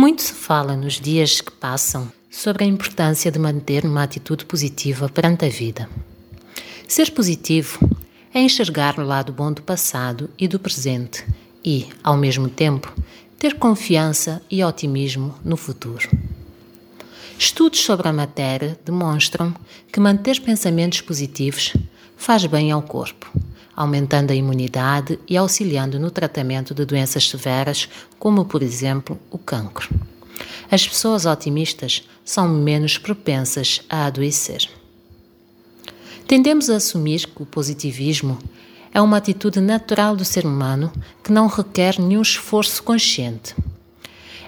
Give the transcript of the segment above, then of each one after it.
Muito se fala nos dias que passam sobre a importância de manter uma atitude positiva perante a vida. Ser positivo é enxergar o lado bom do passado e do presente e, ao mesmo tempo, ter confiança e otimismo no futuro. Estudos sobre a matéria demonstram que manter pensamentos positivos faz bem ao corpo, aumentando a imunidade e auxiliando no tratamento de doenças severas, como, por exemplo, o cancro. As pessoas otimistas são menos propensas a adoecer. Tendemos a assumir que o positivismo é uma atitude natural do ser humano que não requer nenhum esforço consciente.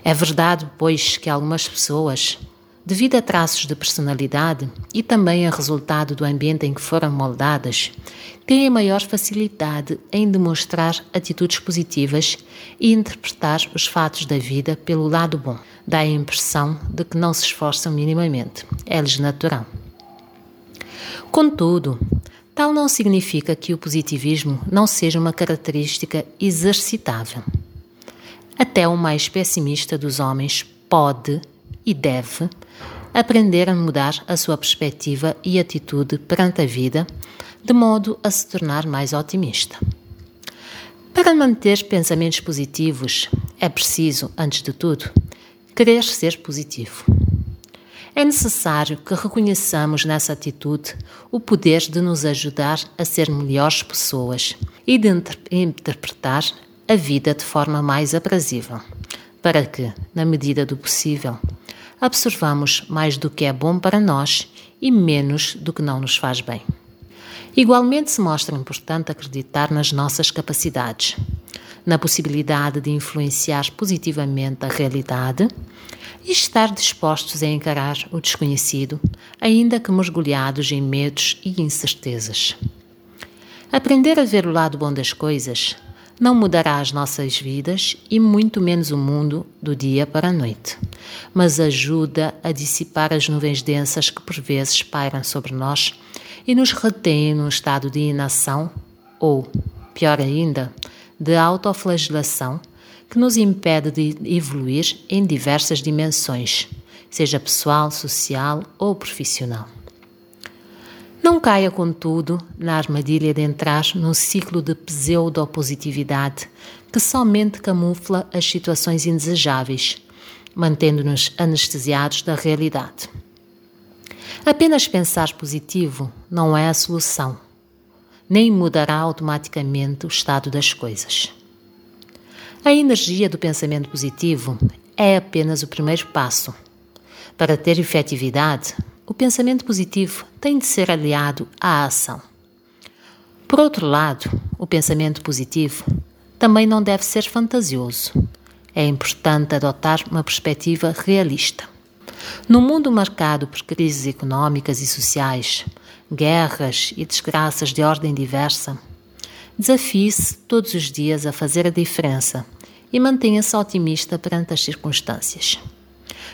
É verdade, pois, que algumas pessoas, devido a traços de personalidade e também a resultado do ambiente em que foram moldadas, têm maior facilidade em demonstrar atitudes positivas e interpretar os fatos da vida pelo lado bom. Dá a impressão de que não se esforçam minimamente. É-lhes natural. Contudo, tal não significa que o positivismo não seja uma característica exercitável. Até o mais pessimista dos homens pode e deve aprender a mudar a sua perspectiva e atitude perante a vida, de modo a se tornar mais otimista. Para manter pensamentos positivos, é preciso, antes de tudo, querer ser positivo. É necessário que reconheçamos nessa atitude o poder de nos ajudar a ser melhores pessoas e de interpretar a vida de forma mais aprazível, para que, na medida do possível, absorvamos mais do que é bom para nós e menos do que não nos faz bem. Igualmente se mostra importante acreditar nas nossas capacidades, na possibilidade de influenciar positivamente a realidade e estar dispostos a encarar o desconhecido, ainda que mergulhados em medos e incertezas. Aprender a ver o lado bom das coisas não mudará as nossas vidas e muito menos o mundo do dia para a noite, mas ajuda a dissipar as nuvens densas que por vezes pairam sobre nós e nos retêm num estado de inação ou, pior ainda, de autoflagelação que nos impede de evoluir em diversas dimensões, seja pessoal, social ou profissional. Não caia, contudo, na armadilha de entrar num ciclo de pseudopositividade que somente camufla as situações indesejáveis, mantendo-nos anestesiados da realidade. Apenas pensar positivo não é a solução, nem mudará automaticamente o estado das coisas. A energia do pensamento positivo é apenas o primeiro passo. Para ter efetividade, o pensamento positivo tem de ser aliado à ação. Por outro lado, o pensamento positivo também não deve ser fantasioso. É importante adotar uma perspectiva realista. No mundo marcado por crises económicas e sociais, guerras e desgraças de ordem diversa, desafie-se todos os dias a fazer a diferença e mantenha-se otimista perante as circunstâncias.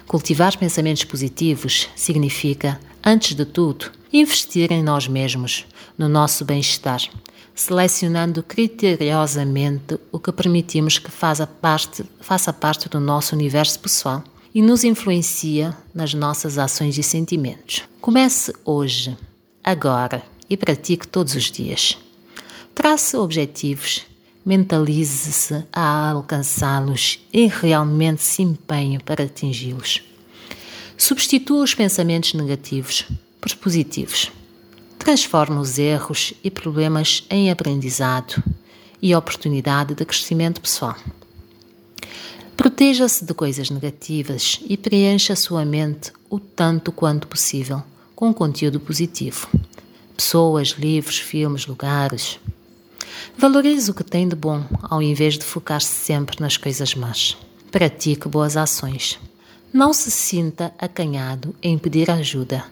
Cultivar pensamentos positivos significa, antes de tudo, investir em nós mesmos, no nosso bem-estar, selecionando criteriosamente o que permitimos que faça parte, faça parte do nosso universo pessoal e nos influencia nas nossas ações e sentimentos. Comece hoje, agora e pratique todos os dias. Trace objetivos mentalize-se a alcançá-los e realmente se empenhe para atingi-los. Substitua os pensamentos negativos por positivos. Transforme os erros e problemas em aprendizado e oportunidade de crescimento pessoal. Proteja-se de coisas negativas e preencha a sua mente o tanto quanto possível com conteúdo positivo. Pessoas, livros, filmes, lugares, Valorize o que tem de bom, ao invés de focar-se sempre nas coisas más. Pratique boas ações. Não se sinta acanhado em pedir ajuda.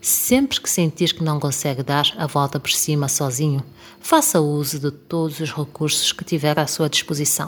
Sempre que sentir que não consegue dar a volta por cima sozinho, faça uso de todos os recursos que tiver à sua disposição.